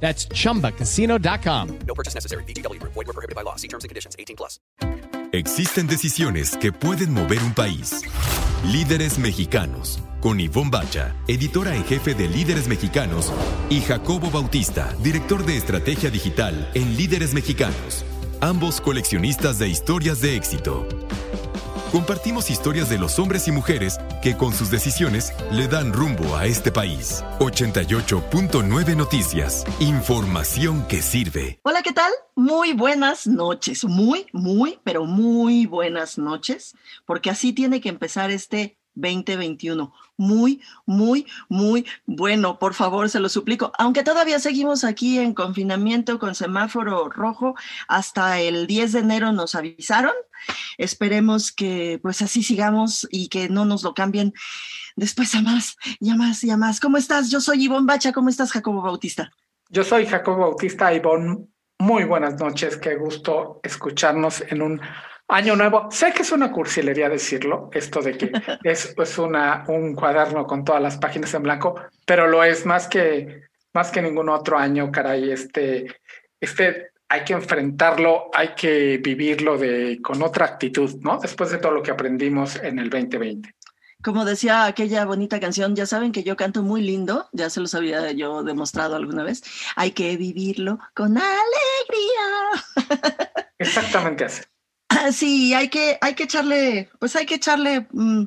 That's chumbacasino.com. No purchase necessary. BGW. Void were prohibited by law. See terms and conditions. 18 plus. Existen decisiones que pueden mover un país. Líderes mexicanos. Con Ivonne Bacha, editora en jefe de Líderes Mexicanos, y Jacobo Bautista, director de estrategia digital en Líderes Mexicanos. Ambos coleccionistas de historias de éxito. Compartimos historias de los hombres y mujeres que con sus decisiones le dan rumbo a este país. 88.9 Noticias. Información que sirve. Hola, ¿qué tal? Muy buenas noches. Muy, muy, pero muy buenas noches. Porque así tiene que empezar este 2021. Muy, muy, muy bueno. Por favor, se lo suplico. Aunque todavía seguimos aquí en confinamiento con semáforo rojo, hasta el 10 de enero nos avisaron. Esperemos que pues así sigamos y que no nos lo cambien después a más y a más y a más. ¿Cómo estás? Yo soy Ivonne Bacha. ¿Cómo estás, Jacobo Bautista? Yo soy Jacobo Bautista Ivonne. Muy buenas noches. Qué gusto escucharnos en un Año nuevo, sé que es una cursilería decirlo, esto de que es, es una, un cuaderno con todas las páginas en blanco, pero lo es más que, más que ningún otro año, caray. Este, este hay que enfrentarlo, hay que vivirlo de, con otra actitud, ¿no? Después de todo lo que aprendimos en el 2020. Como decía aquella bonita canción, ya saben que yo canto muy lindo, ya se los había yo demostrado alguna vez. Hay que vivirlo con alegría. Exactamente así. Sí, hay que, hay que echarle, pues hay que echarle mm,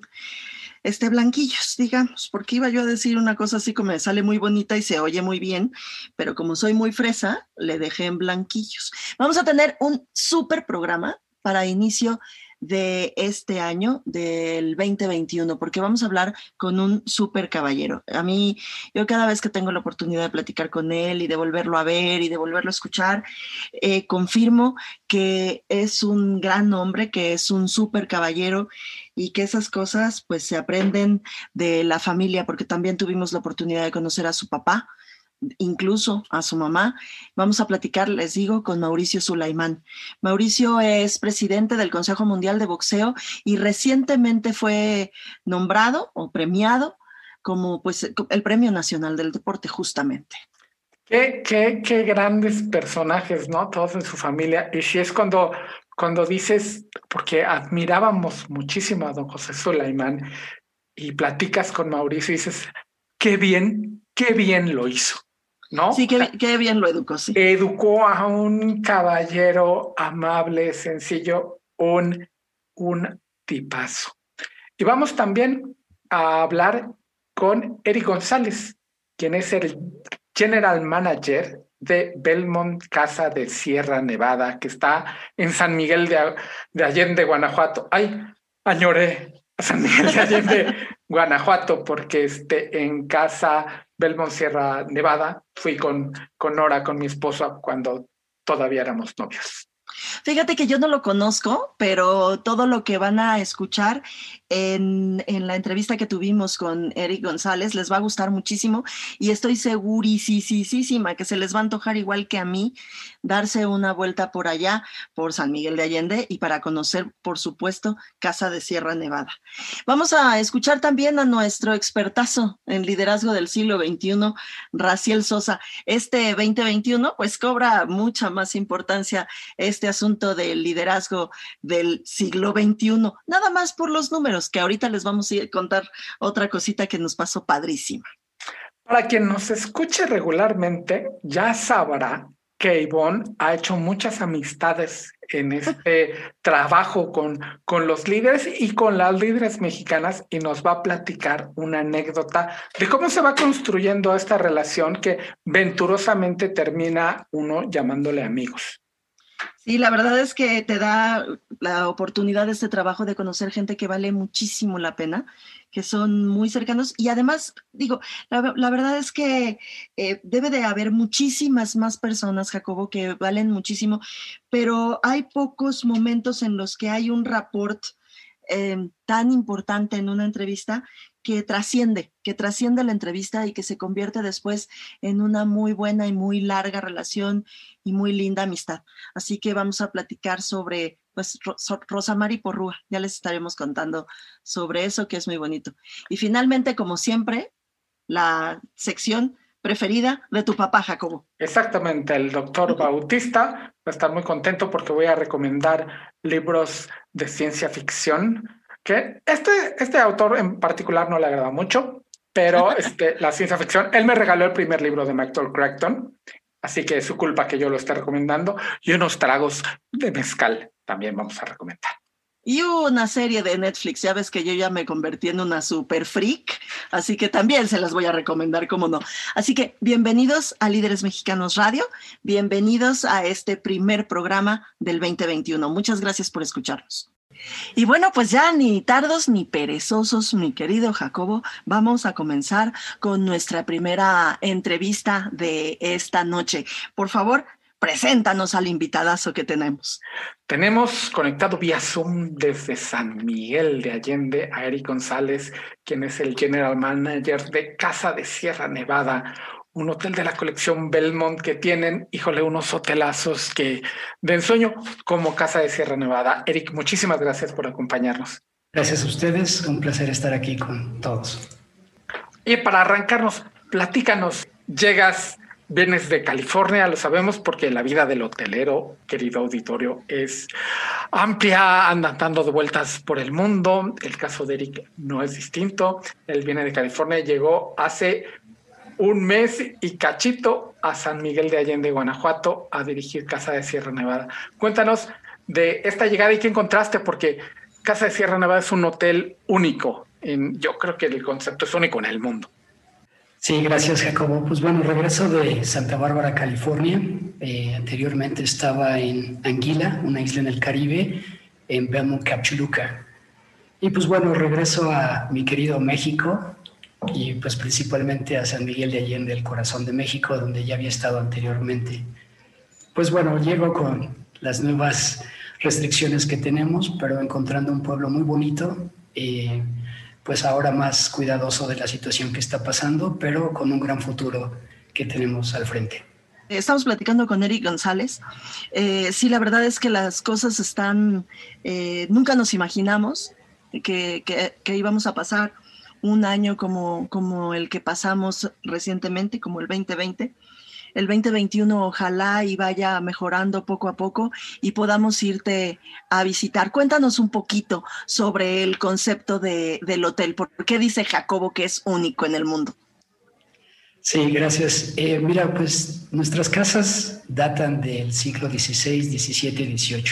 este blanquillos, digamos, porque iba yo a decir una cosa así como me sale muy bonita y se oye muy bien, pero como soy muy fresa, le dejé en blanquillos. Vamos a tener un súper programa para inicio de este año, del 2021, porque vamos a hablar con un súper caballero. A mí, yo cada vez que tengo la oportunidad de platicar con él y de volverlo a ver y de volverlo a escuchar, eh, confirmo que es un gran hombre, que es un súper caballero y que esas cosas pues se aprenden de la familia, porque también tuvimos la oportunidad de conocer a su papá, incluso a su mamá. Vamos a platicar, les digo, con Mauricio Sulaimán. Mauricio es presidente del Consejo Mundial de Boxeo y recientemente fue nombrado o premiado como pues el Premio Nacional del Deporte justamente. Qué, qué, qué grandes personajes, ¿no? Todos en su familia. Y si es cuando, cuando dices, porque admirábamos muchísimo a don José Sulaimán y platicas con Mauricio y dices, qué bien, qué bien lo hizo. ¿No? Sí, qué, bien lo educó, sí. Educó a un caballero amable, sencillo, un, un tipazo. Y vamos también a hablar con Eric González, quien es el general manager de Belmont Casa de Sierra Nevada, que está en San Miguel de, de Allende, Guanajuato. Ay, añoré a San Miguel de Allende, Guanajuato, porque este, en casa Belmont Sierra Nevada, fui con, con Nora, con mi esposa, cuando todavía éramos novios. Fíjate que yo no lo conozco, pero todo lo que van a escuchar en, en, la entrevista que tuvimos con Eric González les va a gustar muchísimo y estoy segurísima que se les va a antojar igual que a mí darse una vuelta por allá, por San Miguel de Allende y para conocer, por supuesto, Casa de Sierra Nevada. Vamos a escuchar también a nuestro expertazo en liderazgo del siglo XXI, Raciel Sosa. Este 2021 pues cobra mucha más importancia este asunto del liderazgo del siglo XXI, nada más por los números, que ahorita les vamos a contar otra cosita que nos pasó padrísima. Para quien nos escuche regularmente, ya sabrá que Ivonne ha hecho muchas amistades en este trabajo con, con los líderes y con las líderes mexicanas y nos va a platicar una anécdota de cómo se va construyendo esta relación que venturosamente termina uno llamándole amigos. Sí, la verdad es que te da, la oportunidad de este trabajo de conocer gente que vale muchísimo la pena, que son muy cercanos. Y además, digo, la, verdad es que eh, debe de haber muchísimas más personas, Jacobo, que valen muchísimo, pero hay pocos momentos en los que hay un rapport eh, tan importante en una entrevista que trasciende, que trasciende la entrevista y que se convierte después en una muy buena y muy larga relación y muy linda amistad. Así que vamos a platicar sobre pues Rosamari Porrúa, ya les estaremos contando sobre eso que es muy bonito. Y finalmente, como siempre, la sección preferida de tu papá, Jacobo. Exactamente, el doctor Bautista va a estar muy contento porque voy a recomendar libros de ciencia ficción que este, este autor en particular no le agrada mucho, pero este, la ciencia ficción, él me regaló el primer libro de Michael Crichton, así que es su culpa que yo lo esté recomendando, y unos tragos de mezcal también vamos a recomendar. Y una serie de Netflix, ya ves que yo ya me convertí en una super freak, así que también se las voy a recomendar, cómo no. Así que bienvenidos a Líderes Mexicanos Radio, bienvenidos a este primer programa del 2021. Muchas gracias por escucharnos. Y bueno, pues ya ni tardos ni perezosos, mi querido Jacobo, vamos a comenzar con nuestra primera entrevista de esta noche. Por favor, preséntanos al invitadazo que tenemos. Tenemos conectado vía Zoom desde San Miguel de Allende a Eric González, quien es el General Manager de Casa de Sierra Nevada, un hotel de la colección Belmont que tienen, híjole, unos hotelazos que de ensueño como Casa de Sierra Nevada. Eric, muchísimas gracias por acompañarnos. Gracias a ustedes, un placer estar aquí con todos. Y para arrancarnos, platícanos, llegas, vienes de California, lo sabemos porque la vida del hotelero, querido auditorio, es amplia, anda dando de vueltas por el mundo. El caso de Eric no es distinto. Él viene de California, llegó hace un mes y cachito a San Miguel de Allende, Guanajuato, a dirigir Casa de Sierra Nevada. Cuéntanos de esta llegada y qué encontraste, porque Casa de Sierra Nevada es un hotel único. En, yo creo que el concepto es único en el mundo. Sí, gracias Jacobo. Pues bueno, regreso de Santa Bárbara, California. Eh, anteriormente estaba en Anguila, una isla en el Caribe, en Belmont, Capchuluca. Y pues bueno, regreso a mi querido México, y pues principalmente a San Miguel de Allende, el corazón de México, donde ya había estado anteriormente. Pues bueno, llego con las nuevas restricciones que tenemos, pero encontrando un pueblo muy bonito, eh, pues ahora más cuidadoso de la situación que está pasando, pero con un gran futuro que tenemos al frente. Estamos platicando con Eric González. Eh, sí, la verdad es que las cosas están, eh, nunca nos imaginamos que, que, que íbamos a pasar un año como, como el que pasamos recientemente, como el 2020. El 2021 ojalá y vaya mejorando poco a poco y podamos irte a visitar. Cuéntanos un poquito sobre el concepto de, del hotel. ¿Por qué dice Jacobo que es único en el mundo? Sí, gracias. Eh, mira, pues nuestras casas datan del siglo XVI, XVII, XVIII.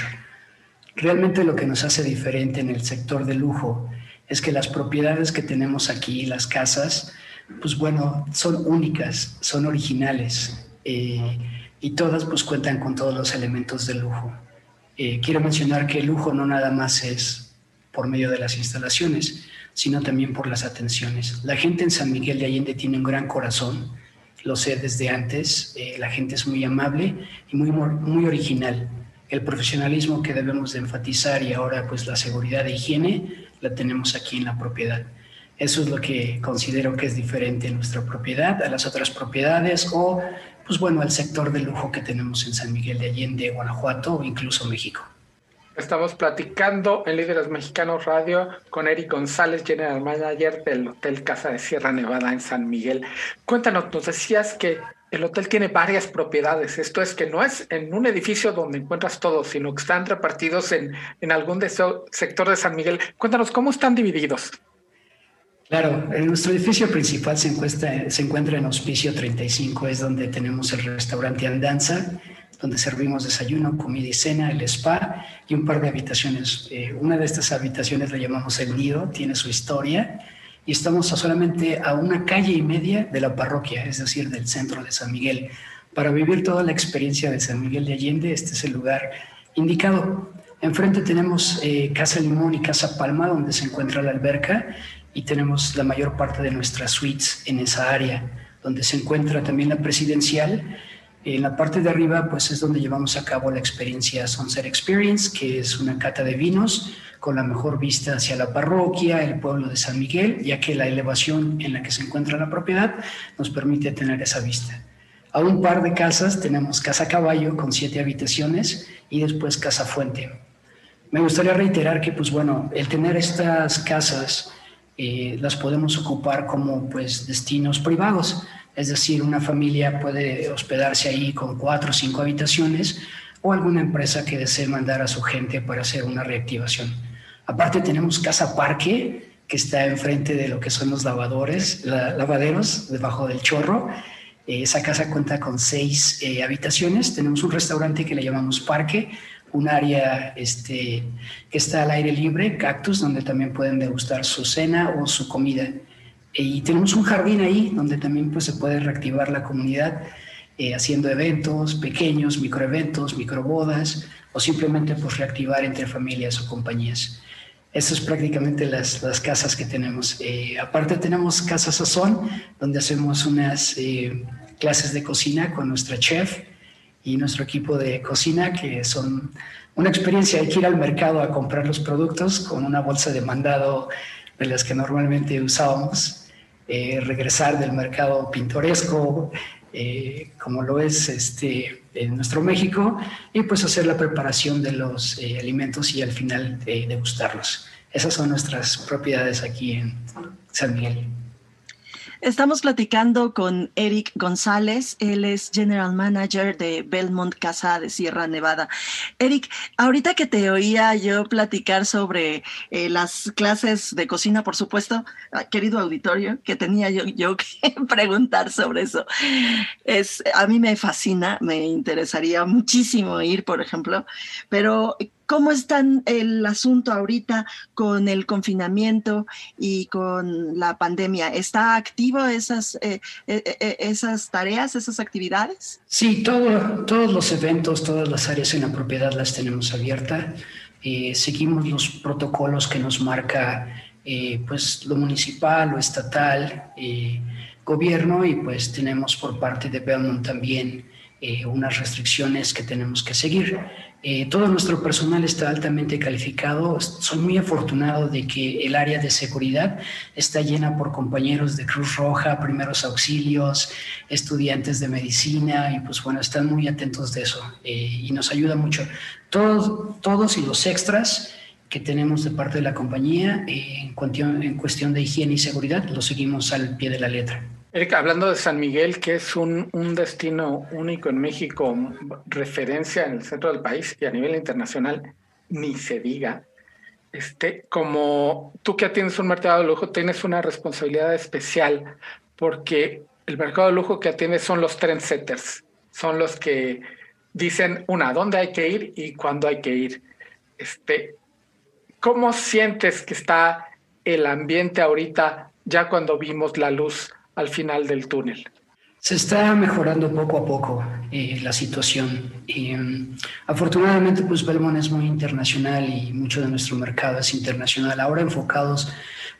Realmente lo que nos hace diferente en el sector de lujo es que las propiedades que tenemos aquí, las casas, pues bueno, son únicas, son originales eh, y todas pues cuentan con todos los elementos de lujo. Eh, quiero mencionar que el lujo no nada más es por medio de las instalaciones, sino también por las atenciones. La gente en San Miguel de Allende tiene un gran corazón, lo sé desde antes, eh, la gente es muy amable y muy, muy original. El profesionalismo que debemos de enfatizar y ahora pues la seguridad e higiene la tenemos aquí en la propiedad. Eso es lo que considero que es diferente en nuestra propiedad a las otras propiedades o, pues bueno, al sector de lujo que tenemos en San Miguel de Allende, Guanajuato o incluso México. Estamos platicando en Líderes Mexicanos Radio con Eric González, General Manager del Hotel Casa de Sierra Nevada en San Miguel. Cuéntanos, nos decías que el hotel tiene varias propiedades. Esto es que no es en un edificio donde encuentras todo, sino que están repartidos en, en algún sector de San Miguel. Cuéntanos, ¿cómo están divididos? Claro, en nuestro edificio principal se encuentra, se encuentra en Hospicio 35, es donde tenemos el restaurante Andanza, donde servimos desayuno, comida y cena, el spa y un par de habitaciones. Eh, una de estas habitaciones la llamamos El Nido, tiene su historia y estamos solamente a una calle y media de la parroquia, es decir, del centro de San Miguel. Para vivir toda la experiencia de San Miguel de Allende, este es el lugar indicado. Enfrente tenemos eh, Casa Limón y Casa Palma, donde se encuentra la alberca, y tenemos la mayor parte de nuestras suites en esa área, donde se encuentra también la presidencial. En la parte de arriba, pues es donde llevamos a cabo la experiencia Sunset Experience, que es una cata de vinos con la mejor vista hacia la parroquia, el pueblo de San Miguel, ya que la elevación en la que se encuentra la propiedad nos permite tener esa vista. A un par de casas tenemos Casa Caballo con siete habitaciones y después Casa Fuente. Me gustaría reiterar que, pues bueno, el tener estas casas eh, las podemos ocupar como pues destinos privados, es decir, una familia puede hospedarse ahí con cuatro o cinco habitaciones o alguna empresa que desee mandar a su gente para hacer una reactivación. Aparte tenemos Casa Parque, que está enfrente de lo que son los lavadores, lavaderos, debajo del chorro. Eh, esa casa cuenta con seis eh, habitaciones. Tenemos un restaurante que le llamamos Parque, un área este, que está al aire libre, cactus, donde también pueden degustar su cena o su comida. Y tenemos un jardín ahí donde también pues, se puede reactivar la comunidad eh, haciendo eventos pequeños, microeventos, microbodas o simplemente pues, reactivar entre familias o compañías. Estas es prácticamente las, las casas que tenemos. Eh, aparte tenemos Casa Sazón, donde hacemos unas eh, clases de cocina con nuestra chef y nuestro equipo de cocina, que son una experiencia. Hay que ir al mercado a comprar los productos con una bolsa de mandado de las que normalmente usábamos, eh, regresar del mercado pintoresco, como lo es este, en nuestro México y pues hacer la preparación de los eh, alimentos y al final eh, degustarlos. Esas son nuestras propiedades aquí en San Miguel. Estamos platicando con Eric González, él es General Manager de Belmont Casa de Sierra Nevada. Eric, ahorita que te oía yo platicar sobre eh, las clases de cocina, por supuesto, ah, querido auditorio, que tenía yo, yo que preguntar sobre eso. Es, a mí me fascina, me interesaría muchísimo ir, por ejemplo, pero ¿Cómo está el asunto ahorita con el confinamiento y con la pandemia? ¿Está activo esas, eh, eh, eh, esas tareas, esas actividades? Sí, todo, todos los eventos, todas las áreas en la propiedad las tenemos abiertas. seguimos los protocolos que nos marca pues, lo municipal, lo estatal, gobierno y pues tenemos por parte de Belmont también unas restricciones que tenemos que seguir. Eh, todo nuestro personal está altamente calificado. Soy muy afortunado de que el área de seguridad está llena por compañeros de Cruz Roja, primeros auxilios, estudiantes de medicina y pues bueno, están muy atentos de eso eh, y nos ayuda mucho. Todos, todos y los extras que tenemos de parte de la compañía eh, en, cuestión, en cuestión de higiene y seguridad los seguimos al pie de la letra. Erika, hablando de San Miguel, que es un, destino único en México, referencia en el centro del país y a nivel internacional, ni se diga. Este, como tú que atiendes un mercado de lujo, tienes una responsabilidad especial porque el mercado de lujo que atiendes son los trendsetters, son los que dicen, una, dónde hay que ir y cuándo hay que ir. Este, ¿Cómo sientes que está el ambiente ahorita, ya cuando vimos la luz al final del túnel. Se está mejorando poco a poco eh, la situación. Mm, afortunadamente, pues Belmont es muy internacional y mucho de nuestro mercado es internacional. Ahora enfocados,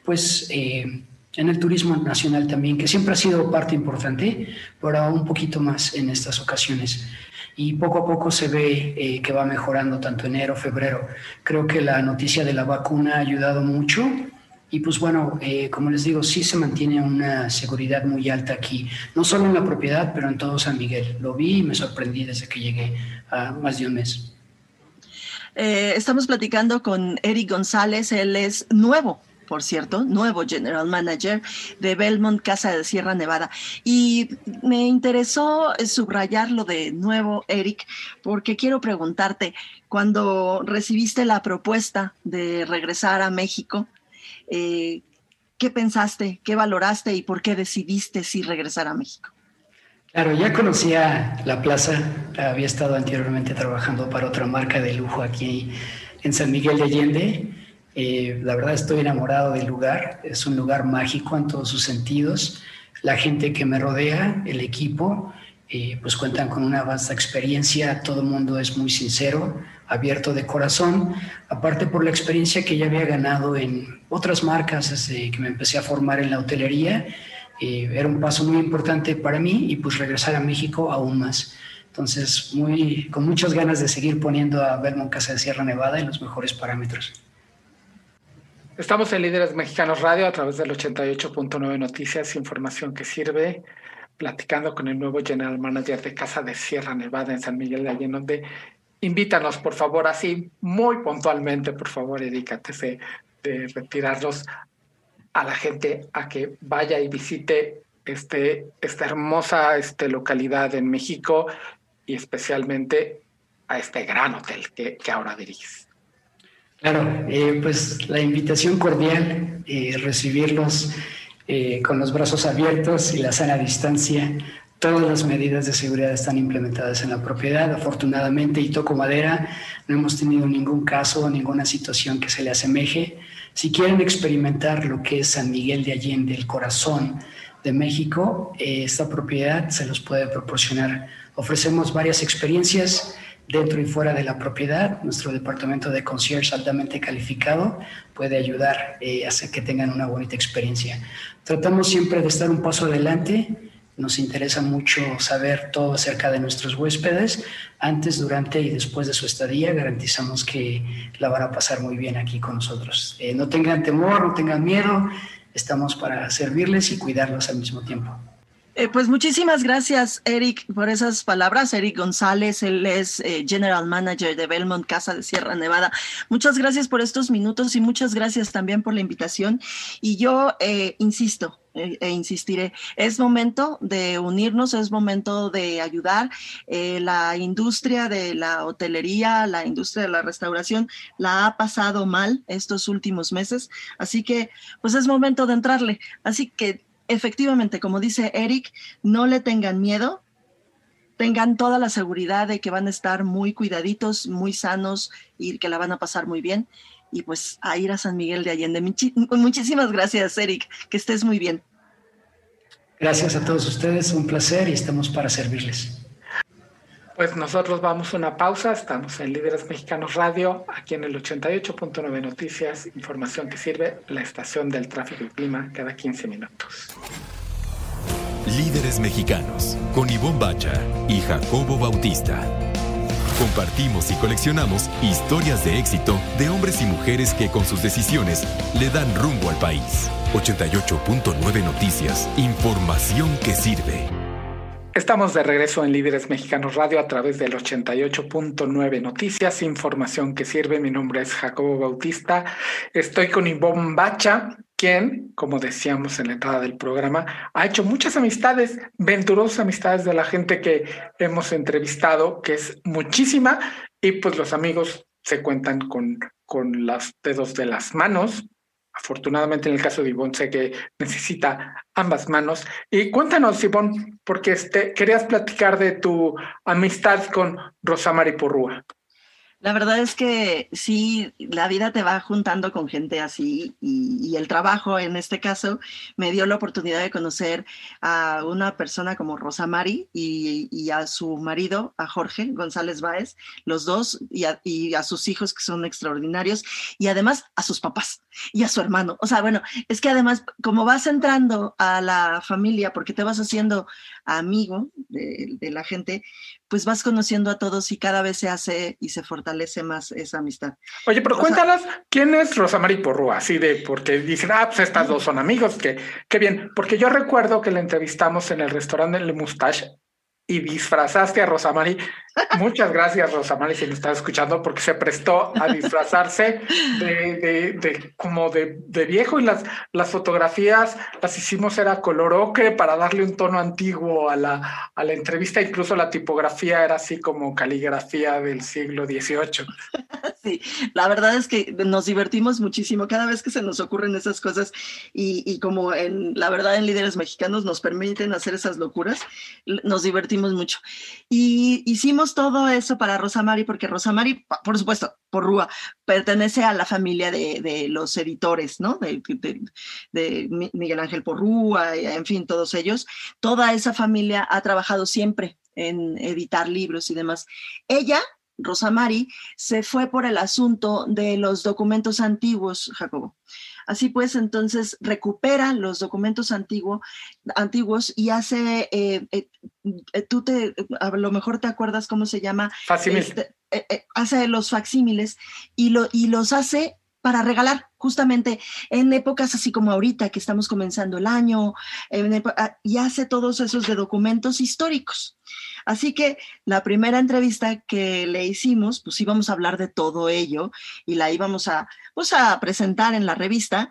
pues, eh, en el turismo nacional también, que siempre ha sido parte importante, pero un poquito más en estas ocasiones. Y poco a poco se ve eh, que va mejorando tanto enero, febrero. Creo que la noticia de la vacuna ha ayudado mucho y pues bueno, eh, como les digo, sí se mantiene una seguridad muy alta aquí, no solo en la propiedad, pero en todo San Miguel. Lo vi y me sorprendí desde que llegué a más de un mes. Eh, estamos platicando con Eric González, él es nuevo, por cierto, nuevo General Manager de Belmont Casa de Sierra Nevada. Y me interesó subrayarlo de nuevo, Eric, porque quiero preguntarte, cuando recibiste la propuesta de regresar a México, eh, ¿Qué pensaste, qué valoraste y por qué decidiste si regresar a México? Claro, ya conocía la plaza, había estado anteriormente trabajando para otra marca de lujo aquí en San Miguel de Allende. Eh, la verdad estoy enamorado del lugar, es un lugar mágico en todos sus sentidos. La gente que me rodea, el equipo, eh, pues cuentan con una vasta experiencia, todo el mundo es muy sincero, abierto de corazón, aparte por la experiencia que ya había ganado en otras marcas desde que me empecé a formar en la hotelería, eh, era un paso muy importante para mí y pues regresar a México aún más. Entonces, muy, con muchas ganas de seguir poniendo a Belmont Casa de Sierra Nevada en los mejores parámetros. Estamos en Líderes Mexicanos Radio a través del 88.9 Noticias, información que sirve, platicando con el nuevo General Manager de Casa de Sierra Nevada en San Miguel de Allende, invítanos, por favor, así muy puntualmente, por favor, antes de, de retirarlos a la gente a que vaya y visite este, esta hermosa este, localidad en México y especialmente a este gran hotel que, que ahora diriges. Claro, eh, pues la invitación cordial, eh, recibirlos eh, con los brazos abiertos y la sana distancia. Todas las medidas de seguridad están implementadas en la propiedad. Afortunadamente, y toco madera, no hemos tenido ningún caso, ninguna situación que se le asemeje. Si quieren experimentar lo que es San Miguel de Allende, el corazón de México, esta propiedad se los puede proporcionar. Ofrecemos varias experiencias dentro y fuera de la propiedad. Nuestro departamento de concierge altamente calificado puede ayudar eh, a que tengan una bonita experiencia. Tratamos siempre de estar un paso adelante. Nos interesa mucho saber todo acerca de nuestros huéspedes. Antes, durante y después de su estadía, garantizamos que la van a pasar muy bien aquí con nosotros. Eh, no tengan temor, no tengan miedo. Estamos para servirles y cuidarlos al mismo tiempo. Eh, pues muchísimas gracias, Eric, por esas palabras. Eric González, él es eh, General Manager de Belmont Casa de Sierra Nevada. Muchas gracias por estos minutos y muchas gracias también por la invitación. Y yo eh, insisto, e insistiré, es momento de unirnos, es momento de ayudar. la industria de la hotelería, la industria de la restauración la ha pasado mal estos últimos meses, así que pues es momento de entrarle. Así que efectivamente, como dice Eric, no le tengan miedo, tengan toda la seguridad de que van a estar muy cuidaditos, muy sanos y que la van a pasar muy bien. Y pues a ir a San Miguel de Allende. muchísimas gracias, Eric. Que estés muy bien. Gracias a todos ustedes, un placer y estamos para servirles. Pues nosotros vamos a una pausa, estamos en Líderes Mexicanos Radio, aquí en el 88.9 Noticias, información que sirve, la estación del tráfico y clima cada 15 minutos. Líderes Mexicanos, con Ivonne Bacha y Jacobo Bautista. Compartimos y coleccionamos historias de éxito de hombres y mujeres que con sus decisiones le dan rumbo al país. 88.9 Noticias, información que sirve. Estamos de regreso en Líderes Mexicanos Radio a través del 88.9 Noticias, información que sirve. Mi nombre es Jacobo Bautista. Estoy con Ivonne Bacha, quien, como decíamos en la entrada del programa, ha hecho muchas amistades, venturosas amistades de la gente que hemos entrevistado, que es muchísima, y pues los amigos se cuentan con, con los dedos de las manos, Afortunadamente en el caso de Ivonne sé que necesita ambas manos. Y cuéntanos, Ivonne, porque este, querías platicar de tu amistad con Rosa Mari Porrúa. La verdad es que sí, la vida te va juntando con gente así y, el trabajo en este caso me dio la oportunidad de conocer a una persona como Rosa Mari y, a su marido, a Jorge González Báez, los dos y a, sus hijos que son extraordinarios y además a sus papás y a su hermano. O sea, bueno, es que además como vas entrando a la familia porque te vas haciendo amigo de, la gente, pues vas conociendo a todos y cada vez se hace y se fortalece más esa amistad. Oye, pero cuéntanos, ¿quién es Rosamari Porrúa? Así de, porque dicen, ah, pues estas dos son amigos, que qué bien. Porque yo recuerdo que la entrevistamos en el restaurante Le Moustache y disfrazaste a Rosamari. Muchas gracias, Rosamari, si me estás escuchando, porque se prestó a disfrazarse de, como de, de, viejo y las, las fotografías las hicimos era color ocre para darle un tono antiguo a la, a la entrevista. Incluso la tipografía era así como caligrafía del siglo XVIII. Sí, la verdad es que nos divertimos muchísimo cada vez que se nos ocurren esas cosas y, y como en la verdad en líderes mexicanos nos permiten hacer esas locuras, nos divertimos mucho. Y hicimos todo eso para Rosamari porque Rosamari, por supuesto, por Rúa, pertenece a la familia de, los editores, ¿no? De, de, de, Miguel Ángel Porrúa, en fin, todos ellos. Toda esa familia ha trabajado siempre en editar libros y demás. Ella Rosamari se fue por el asunto de los documentos antiguos, Jacobo. Así pues, entonces recupera los documentos antiguo, antiguos y hace, eh, eh, eh, tú te, a lo mejor te acuerdas cómo se llama. Este, hace los facsímiles y, lo, y los hace para regalar, justamente en épocas así como ahorita que estamos comenzando el año, ah, y hace todos esos de documentos históricos. Así que la primera entrevista que le hicimos, pues íbamos a hablar de todo ello y la íbamos a, pues, a presentar en la revista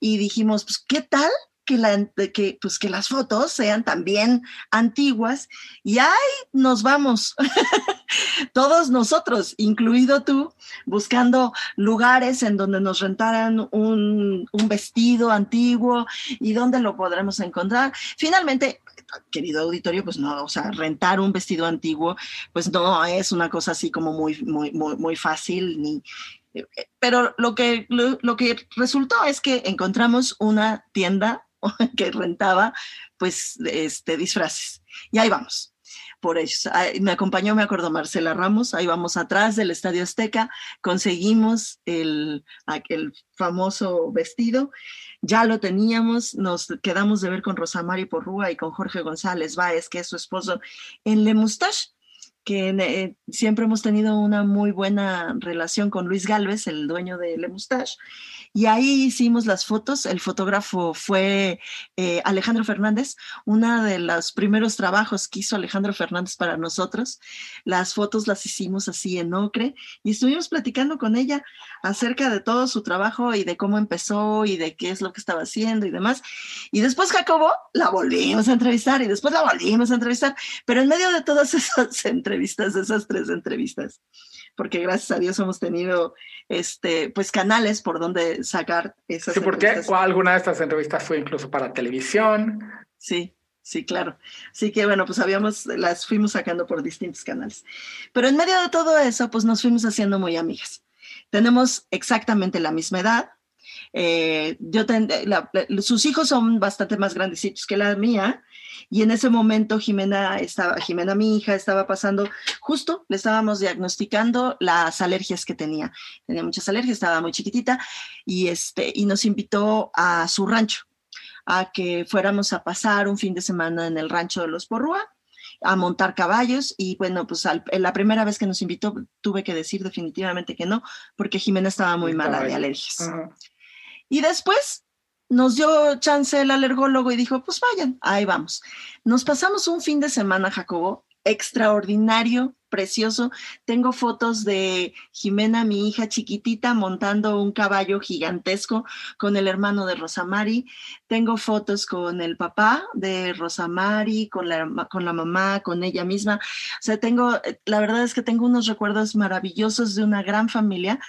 y dijimos, pues, ¿qué tal que, la, que, pues, que las fotos sean también antiguas y ahí nos vamos, todos nosotros, incluido tú, buscando lugares en donde nos rentaran un, vestido antiguo y dónde lo podremos encontrar. Finalmente, querido auditorio, pues no, o sea, rentar un vestido antiguo, pues no es una cosa así como muy, muy, muy, fácil, ni, pero lo que, lo, que resultó es que encontramos una tienda que rentaba pues este, disfraces. Y ahí vamos por eso. Me acompañó, me acuerdo, Marcela Ramos, ahí vamos atrás del Estadio Azteca, conseguimos el, aquel famoso vestido ya lo teníamos, nos quedamos de ver con Rosamari Porrúa y con Jorge González Báez, que es su esposo, en Le Moustache, que eh, siempre hemos tenido una muy buena relación con Luis Galvez, el dueño de Le Moustache, y ahí hicimos las fotos. El fotógrafo fue eh, Alejandro Fernández, uno de los primeros trabajos que hizo Alejandro Fernández para nosotros. Las fotos las hicimos así en ocre y estuvimos platicando con ella acerca de todo su trabajo y de cómo empezó y de qué es lo que estaba haciendo y demás. Y después Jacobo la volvimos a entrevistar y después la volvimos a entrevistar, pero en medio de todas esas entrevistas, esas tres entrevistas, porque gracias a Dios hemos tenido este, pues canales por donde sacar esas Sí, porque alguna de estas entrevistas fue incluso para televisión. Sí, sí, claro. Así que bueno, pues habíamos, las fuimos sacando por distintos canales. Pero en medio de todo eso, pues nos fuimos haciendo muy amigas. Tenemos exactamente la misma edad, eh, yo sus hijos son bastante más grandecitos que la mía y en ese momento Jimena estaba, Jimena mi hija estaba pasando, justo le estábamos diagnosticando las alergias que tenía. Tenía muchas alergias, estaba muy chiquitita y este y nos invitó a su rancho a que fuéramos a pasar un fin de semana en el rancho de los Porrúa a montar caballos y bueno, pues la primera vez que nos invitó tuve que decir definitivamente que no, porque Jimena estaba muy mala de alergias. Y después nos dio chance el alergólogo y dijo, pues vayan, ahí vamos. Nos pasamos un fin de semana, Jacobo, extraordinario, precioso. Tengo fotos de Jimena, mi hija chiquitita, montando un caballo gigantesco con el hermano de Rosamari. Tengo fotos con el papá de Rosamari, con la, con la mamá, con ella misma. O sea, tengo, la verdad es que tengo unos recuerdos maravillosos de una gran familia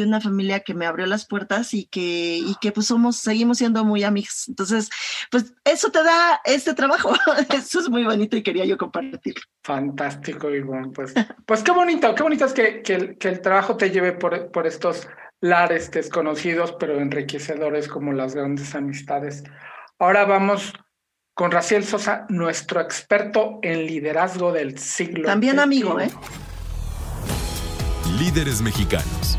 de una familia que me abrió las puertas y que, y que pues somos, seguimos siendo muy amigos. Entonces, pues eso te da este trabajo. Eso es muy bonito y quería yo compartirlo. Fantástico, Ivonne. Pues, pues qué bonito, qué bonito es que, que, el, que el trabajo te lleve por, por estos lares desconocidos, pero enriquecedores como las grandes amistades. Ahora vamos con Raciel Sosa, nuestro experto en liderazgo del siglo. También amigo, ¿eh? Líderes mexicanos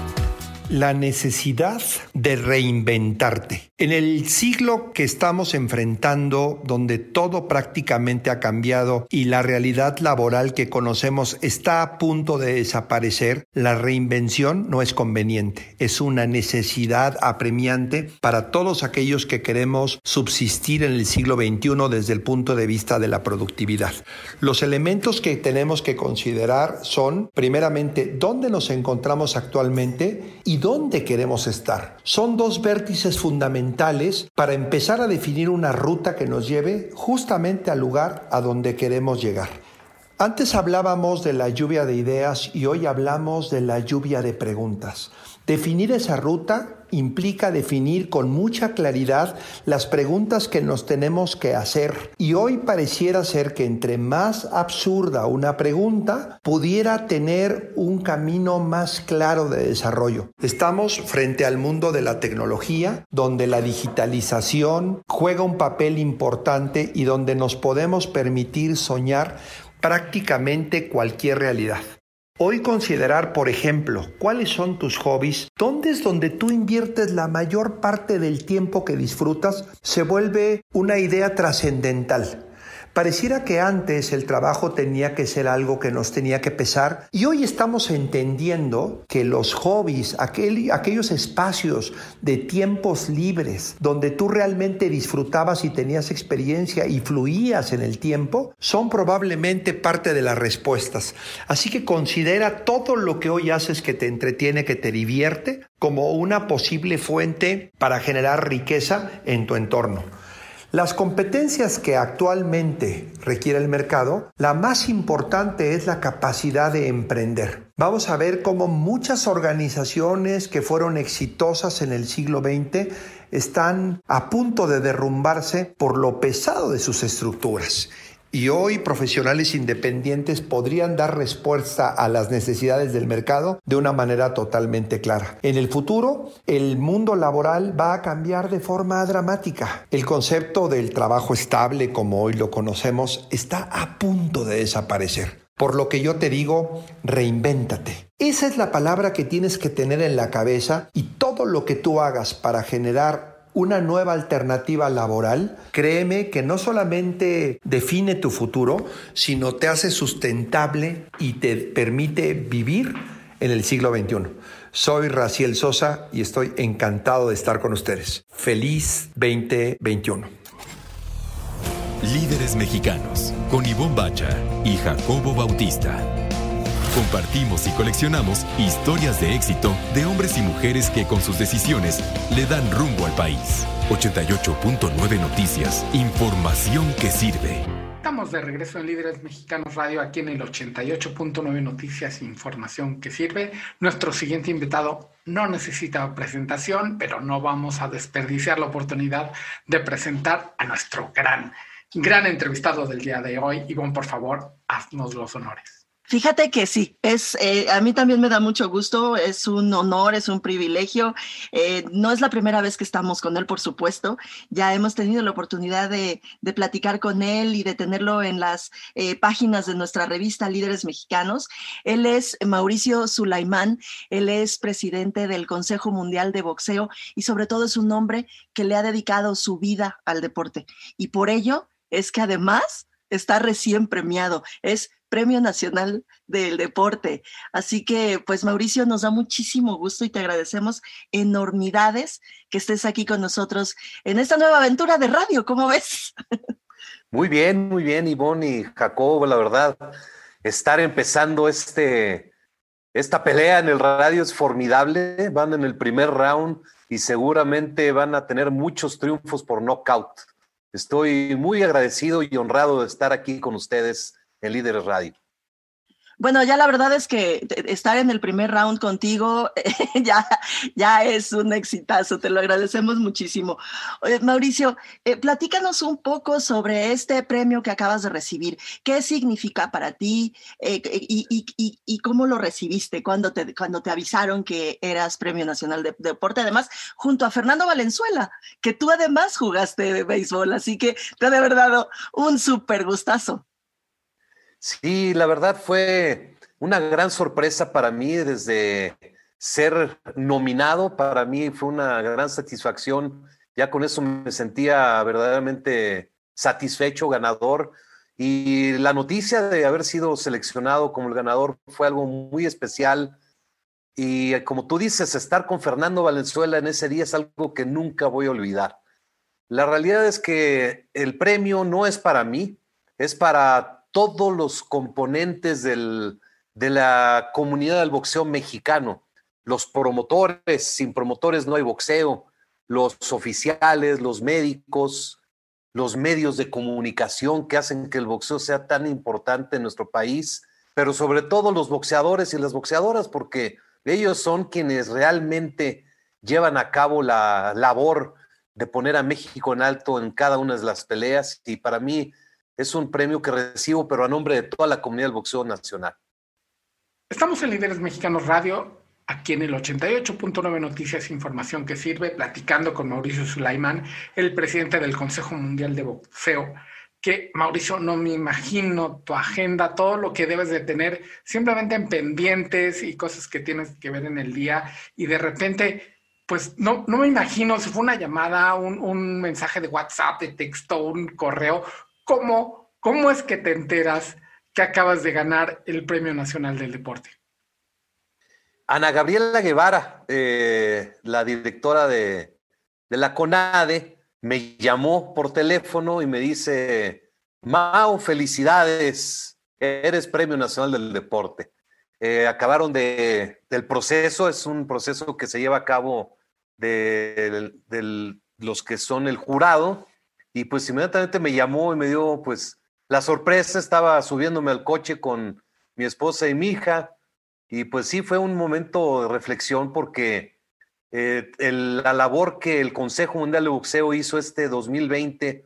la necesidad de reinventarte. En el siglo que estamos enfrentando, donde todo prácticamente ha cambiado y la realidad laboral que conocemos está a punto de desaparecer, la reinvención no es conveniente, es una necesidad apremiante para todos aquellos que queremos subsistir en el siglo XXI desde el punto de vista de la productividad. Los elementos que tenemos que considerar son, primeramente, dónde nos encontramos actualmente y dónde queremos estar. Son dos vértices fundamentales para empezar a definir una ruta que nos lleve justamente al lugar a donde queremos llegar. Antes hablábamos de la lluvia de ideas y hoy hablamos de la lluvia de preguntas. Definir esa ruta implica definir con mucha claridad las preguntas que nos tenemos que hacer. Y hoy pareciera ser que entre más absurda una pregunta, pudiera tener un camino más claro de desarrollo. Estamos frente al mundo de la tecnología, donde la digitalización juega un papel importante y donde nos podemos permitir soñar prácticamente cualquier realidad. Hoy considerar, por ejemplo, cuáles son tus hobbies, dónde es donde tú inviertes la mayor parte del tiempo que disfrutas, se vuelve una idea trascendental. Pareciera que antes el trabajo tenía que ser algo que nos tenía que pesar y hoy estamos entendiendo que los hobbies, aquellos espacios de tiempos libres donde tú realmente disfrutabas y tenías experiencia y fluías en el tiempo, son probablemente parte de las respuestas. Así que considera todo lo que hoy haces que te entretiene, que te divierte, como una posible fuente para generar riqueza en tu entorno. Las competencias que actualmente requiere el mercado, la más importante es la capacidad de emprender. Vamos a ver cómo muchas organizaciones que fueron exitosas en el siglo XX están a punto de derrumbarse por lo pesado de sus estructuras. Y hoy profesionales independientes podrían dar respuesta a las necesidades del mercado de una manera totalmente clara. En el futuro, el mundo laboral va a cambiar de forma dramática. El concepto del trabajo estable, como hoy lo conocemos, está a punto de desaparecer. Por lo que yo te digo, reinvéntate. Esa es la palabra que tienes que tener en la cabeza y todo lo que tú hagas para generar una nueva alternativa laboral, créeme que no solamente define tu futuro, sino te hace sustentable y te permite vivir en el siglo XXI. Soy Raciel Sosa y estoy encantado de estar con ustedes. Feliz 2021. Líderes mexicanos con Ivonne Bacha y Jacobo Bautista. Compartimos y coleccionamos historias de éxito de hombres y mujeres que con sus decisiones le dan rumbo al país. 88.9 Noticias. Información que sirve. Estamos de regreso en Líderes Mexicanos Radio aquí en el 88.9 Noticias Información que sirve. Nuestro siguiente invitado no necesita presentación, pero no vamos a desperdiciar la oportunidad de presentar a nuestro gran, gran entrevistado del día de hoy. Ivonne, por favor, haznos los honores. Fíjate que sí, es, eh, a mí también me da mucho gusto, es un honor, es un privilegio. Eh, no es la primera vez que estamos con él, por supuesto. Ya hemos tenido la oportunidad de, platicar con él y de tenerlo en las eh, páginas de nuestra revista Líderes Mexicanos. Él es Mauricio Sulaimán, él es presidente del Consejo Mundial de Boxeo y sobre todo es un hombre que le ha dedicado su vida al deporte. Y por ello es que además está recién premiado. Es Premio Nacional del Deporte. Así que, pues Mauricio, nos da muchísimo gusto y te agradecemos enormidades que estés aquí con nosotros en esta nueva aventura de radio. ¿Cómo ves? Muy bien, muy bien, Ivonne y Jacobo, la verdad, estar empezando este, esta pelea en el radio es formidable. Van en el primer round y seguramente van a tener muchos triunfos por knockout. Estoy muy agradecido y honrado de estar aquí con ustedes en Líderes Radio. Bueno, ya la verdad es que estar en el primer round contigo ya, ya es un exitazo, te lo agradecemos muchísimo. Mauricio, eh, platícanos un poco sobre este premio que acabas de recibir. ¿Qué significa para ti eh, y, cómo lo recibiste cuando te, cuando te avisaron que eras Premio Nacional de, Deporte? Además, junto a Fernando Valenzuela, que tú además jugaste de béisbol, así que te ha de haber dado un súper gustazo. Sí, la verdad fue una gran sorpresa para mí desde ser nominado. Para mí fue una gran satisfacción. Ya con eso me sentía verdaderamente satisfecho, ganador. Y la noticia de haber sido seleccionado como el ganador fue algo muy especial. Y como tú dices, estar con Fernando Valenzuela en ese día es algo que nunca voy a olvidar. La realidad es que el premio no es para mí, es para todos los componentes de la comunidad del boxeo mexicano, los promotores, sin promotores no hay boxeo, los oficiales, los médicos, los medios de comunicación que hacen que el boxeo sea tan importante en nuestro país, pero sobre todo los boxeadores y las boxeadoras, porque Ellos son quienes realmente llevan a cabo la labor de poner a México en alto en cada una de las peleas. Y para mí es un premio que recibo, pero a nombre de toda la comunidad del boxeo nacional. Estamos en Líderes Mexicanos Radio, aquí en el 88.9 Noticias e Información que Sirve, platicando con Mauricio Sulaimán, el presidente del Consejo Mundial de Boxeo. Que Mauricio, no me imagino tu agenda, todo lo que debes de tener simplemente en pendientes y cosas que tienes que ver en el día y de repente pues no, no me imagino si fue una llamada, un, un, mensaje de WhatsApp, de texto, un correo, ¿cómo, ¿cómo es que te enteras que acabas de ganar el Premio Nacional del Deporte? Ana Gabriela Guevara, eh, la directora de, la CONADE, me llamó por teléfono y me dice, Mao, felicidades, eres Premio Nacional del Deporte. Eh, acabaron de, del proceso, es un proceso que se lleva a cabo de, los que son el jurado, y pues inmediatamente me llamó y me dio pues la sorpresa, estaba subiéndome al coche con mi esposa y mi hija, y pues sí fue un momento de reflexión porque eh, el, la labor que el Consejo Mundial de Boxeo hizo este 2020,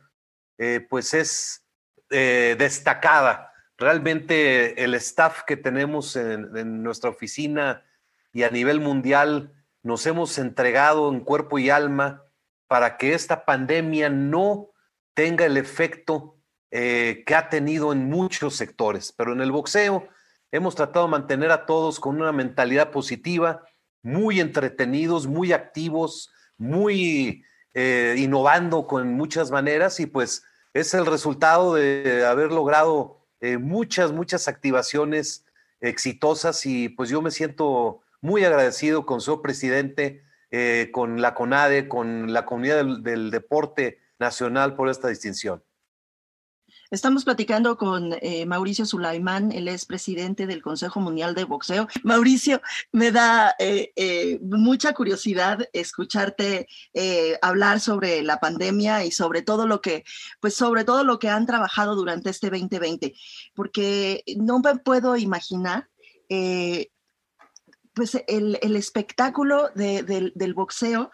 eh, pues es eh, destacada. Realmente el staff que tenemos en, en nuestra oficina y a nivel mundial nos hemos entregado en cuerpo y alma para que esta pandemia no tenga el efecto eh, que ha tenido en muchos sectores. Pero en el boxeo hemos tratado de mantener a todos con una mentalidad positiva, muy entretenidos, muy activos, muy eh, innovando con muchas maneras y pues es el resultado de haber logrado eh, muchas, muchas activaciones exitosas y pues yo me siento muy agradecido con su presidente, con la CONADE, con la comunidad del, deporte nacional por esta distinción. Estamos platicando con eh, Mauricio Sulaimán, él es presidente del Consejo Mundial de Boxeo. Mauricio, me da eh, eh, mucha curiosidad escucharte hablar sobre la pandemia y sobre todo lo que, pues sobre todo lo que han trabajado durante este 2020, porque no me puedo imaginar pues el, espectáculo de, de, del boxeo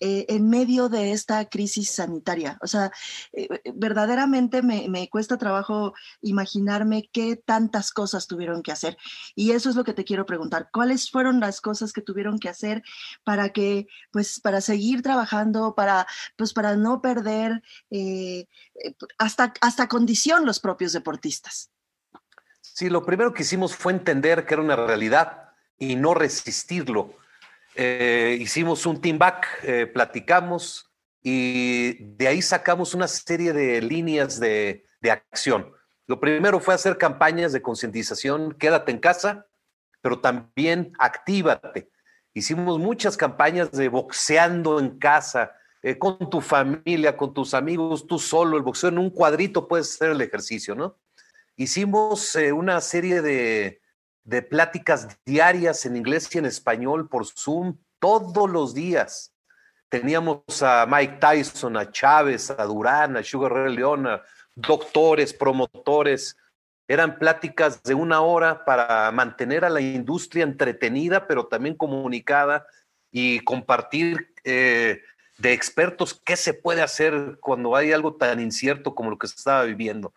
eh, en medio de esta crisis sanitaria. O sea, eh, verdaderamente me, me, cuesta trabajo imaginarme qué tantas cosas tuvieron que hacer. Y eso es lo que te quiero preguntar. ¿Cuáles fueron las cosas que tuvieron que hacer para que, pues, para seguir trabajando, para, pues, para no perder eh, hasta, hasta condición los propios deportistas? Sí, lo primero que hicimos fue entender que era una realidad y no resistirlo. Eh, hicimos un team back, eh, platicamos y de ahí sacamos una serie de líneas de, de acción. Lo primero fue hacer campañas de concientización, quédate en casa, pero también actívate. Hicimos muchas campañas de boxeando en casa, eh, con tu familia, con tus amigos, tú solo, el boxeo en un cuadrito puedes hacer el ejercicio, ¿no? Hicimos una serie de, de pláticas diarias en inglés y en español por Zoom todos los días. Teníamos a Mike Tyson, a Chávez, a Durán, a Sugar Ray León, a doctores, promotores. Eran pláticas de una hora para mantener a la industria entretenida, pero también comunicada y compartir eh, de expertos qué se puede hacer cuando hay algo tan incierto como lo que se estaba viviendo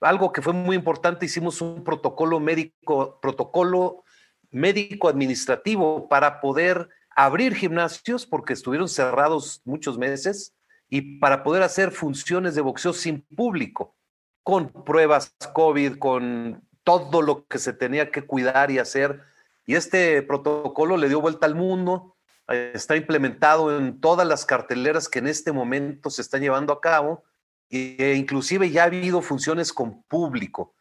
algo que fue muy importante, hicimos un protocolo médico, protocolo médico administrativo para poder abrir gimnasios porque estuvieron cerrados muchos meses y para poder hacer funciones de boxeo sin público, con pruebas COVID, con todo lo que se tenía que cuidar y hacer. Y este protocolo le dio vuelta al mundo, está implementado en todas las carteleras que en este momento se están llevando a cabo inclusive ya ha habido funciones con público.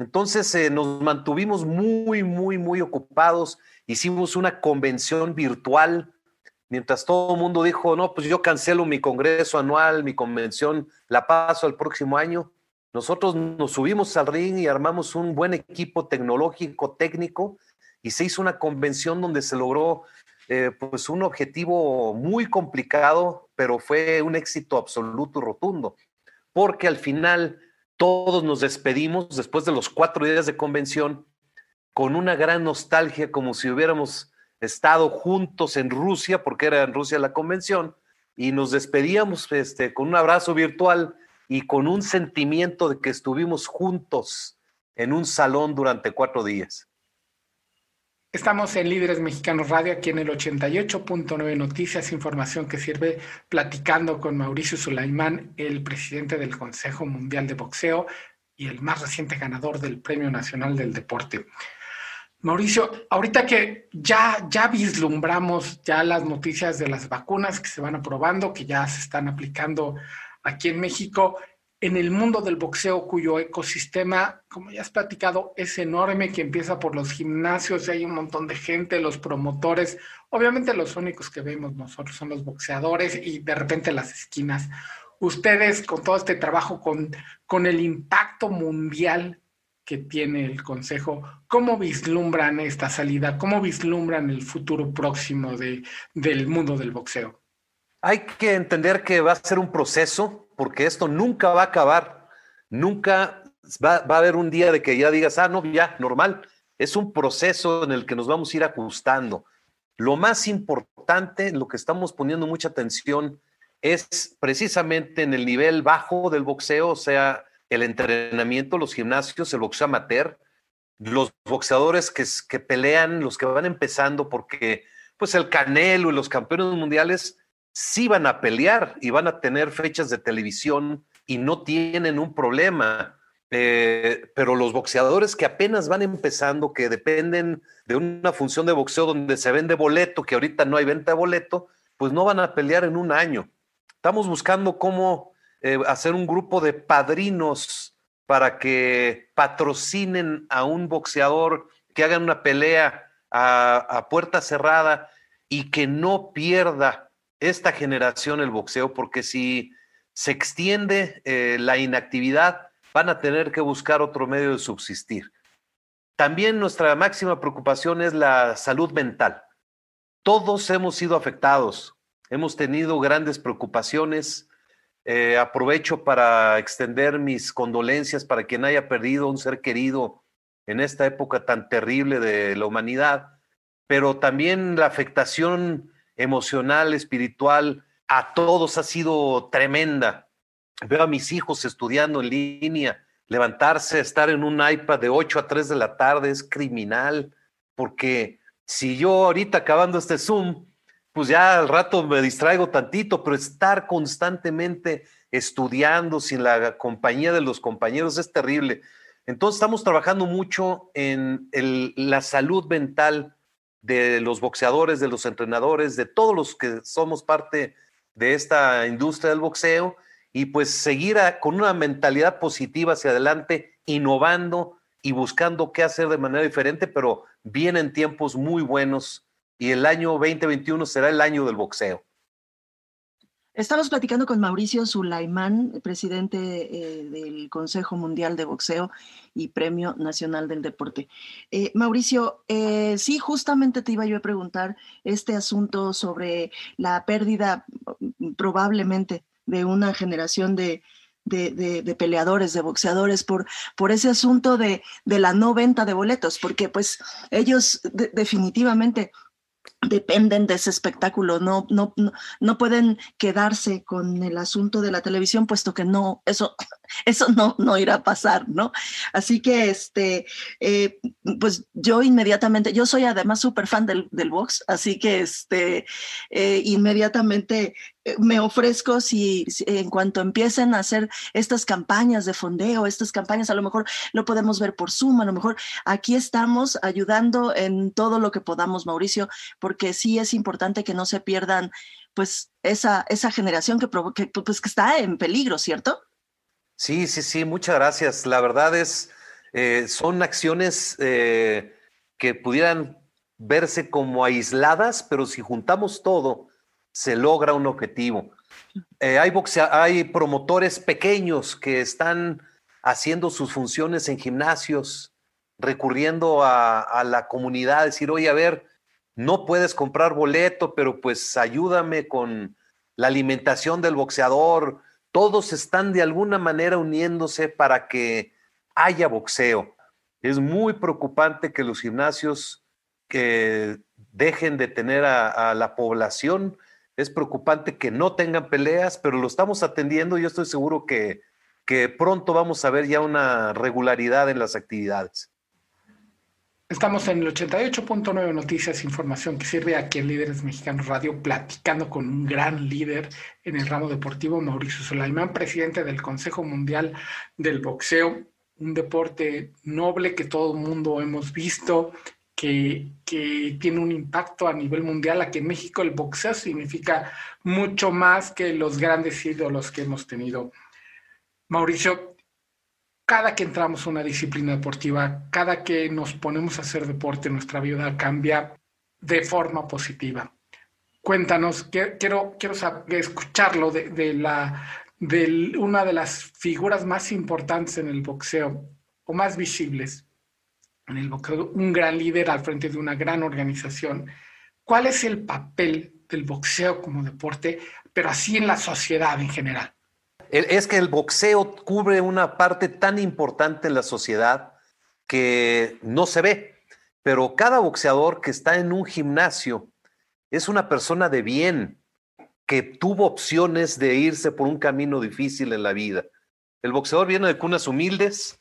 Entonces eh, nos mantuvimos muy, muy, muy ocupados. Hicimos una convención virtual, mientras todo el mundo dijo, no, pues yo cancelo mi congreso anual, mi convención, la paso al próximo año. Nosotros nos subimos al ring y armamos un buen equipo tecnológico, técnico, y se hizo una convención donde se logró eh, pues un objetivo muy complicado, pero fue un éxito absoluto y rotundo porque al final todos nos despedimos después de los cuatro días de convención con una gran nostalgia, como si hubiéramos estado juntos en Rusia, porque era en Rusia la convención, y nos despedíamos este, con un abrazo virtual y con un sentimiento de que estuvimos juntos en un salón durante cuatro días. Estamos en Líderes Mexicanos Radio, aquí en el 88.9 Noticias, información que sirve platicando con Mauricio Sulaimán, el presidente del Consejo Mundial de Boxeo y el más reciente ganador del Premio Nacional del Deporte. Mauricio, ahorita que ya, ya vislumbramos ya las noticias de las vacunas que se van aprobando, que ya se están aplicando aquí en México, en el mundo del boxeo, cuyo ecosistema, como ya has platicado, es enorme, que empieza por los gimnasios, y hay un montón de gente, los promotores, obviamente los únicos que vemos nosotros son los boxeadores y de repente las esquinas. Ustedes, con todo este trabajo, con, con el impacto mundial que tiene el Consejo, ¿cómo vislumbran esta salida? ¿Cómo vislumbran el futuro próximo de, del mundo del boxeo? Hay que entender que va a ser un proceso porque esto nunca va a acabar, nunca va, a haber un día de que ya digas, ah, no, ya, normal. Es un proceso en el que nos vamos a ir ajustando. Lo más importante, lo que estamos poniendo mucha atención, es precisamente en el nivel bajo del boxeo, o sea, el entrenamiento, los gimnasios, el boxeo amateur, los boxeadores que, que pelean, los que van empezando, porque pues el Canelo y los campeones mundiales sí van a pelear y van a tener fechas de televisión y no tienen un problema. Eh, pero los boxeadores que apenas van empezando, que dependen de una función de boxeo donde se vende boleto, que ahorita no hay venta de boleto, pues no van a pelear en un año. Estamos buscando cómo eh, hacer un grupo de padrinos para que patrocinen a un boxeador, que hagan una pelea a puerta cerrada y que no pierda esta generación el boxeo, porque si se extiende eh, la inactividad, van a tener que buscar otro medio de subsistir. También nuestra máxima preocupación es la salud mental. Todos hemos sido afectados, hemos tenido grandes preocupaciones. Eh, aprovecho para extender mis condolencias para quien haya perdido un ser querido en esta época tan terrible de la humanidad, pero también la afectación emocional, espiritual, a todos ha sido tremenda. Veo a mis hijos estudiando en línea, levantarse, estar en un iPad de 8 a 3 de la tarde es criminal, porque si yo ahorita acabando este Zoom, pues ya al rato me distraigo tantito, pero estar constantemente estudiando sin la compañía de los compañeros es terrible. Entonces estamos trabajando mucho en la salud mental de los boxeadores, de los entrenadores, de todos los que somos parte de esta industria del boxeo y pues seguir con una mentalidad positiva hacia adelante, innovando y buscando qué hacer de manera diferente, pero vienen tiempos muy buenos y el año 2021 será el año del boxeo. Estamos platicando con Mauricio Sulaimán, presidente eh, del Consejo Mundial de Boxeo y Premio Nacional del Deporte. Eh, Mauricio, eh, sí, justamente te iba yo a preguntar este asunto sobre la pérdida mm, probablemente de una generación de, peleadores, de boxeadores, por, por ese asunto de, de, la no venta de boletos, porque pues ellos definitivamente dependen de ese espectáculo, no, no, no, pueden quedarse con el asunto de la televisión, puesto que no, eso, eso no, no irá a pasar, ¿no? Así que, este, eh, pues yo inmediatamente, yo soy además súper fan del, del box, así que, este, eh, inmediatamente eh, me ofrezco si, en cuanto empiecen a hacer estas campañas de fondeo, estas campañas, a lo mejor lo podemos ver por Zoom, a lo mejor aquí estamos ayudando en todo lo que podamos, Mauricio, porque sí es importante que no se pierdan pues esa, esa generación que, pues, que está en peligro, ¿cierto? Sí, sí, sí, muchas gracias. La verdad es, eh, son acciones eh, que pudieran verse como aisladas, pero si juntamos todo, se logra un objetivo. Eh, hay, hay promotores pequeños que están haciendo sus funciones en gimnasios, recurriendo a, la comunidad, decir, oye, a ver, no puedes comprar boleto, pero pues ayúdame con la alimentación del boxeador. Todos están de alguna manera uniéndose para que haya boxeo. Es muy preocupante que los gimnasios dejen de tener a, la población. Es preocupante que no tengan peleas, pero lo estamos atendiendo y yo estoy seguro que, que pronto vamos a ver ya una regularidad en las actividades. Estamos en el 88.9 Noticias, información que sirve aquí en Líderes Mexicanos Radio, platicando con un gran líder en el ramo deportivo, Mauricio Sulaimán, presidente del Consejo Mundial del Boxeo, un deporte noble que todo el mundo hemos visto, que, que, tiene un impacto a nivel mundial. Aquí en México el boxeo significa mucho más que los grandes ídolos que hemos tenido. Mauricio, cada que entramos a una disciplina deportiva, cada que nos ponemos a hacer deporte, nuestra vida cambia de forma positiva. Cuéntanos, quiero, quiero escucharlo de, de, una de las figuras más importantes en el boxeo o más visibles en el boxeo, un gran líder al frente de una gran organización. ¿Cuál es el papel del boxeo como deporte, pero así en la sociedad en general? Es que el boxeo cubre una parte tan importante en la sociedad que no se ve, pero cada boxeador que está en un gimnasio es una persona de bien que tuvo opciones de irse por un camino difícil en la vida. El boxeador viene de cunas humildes,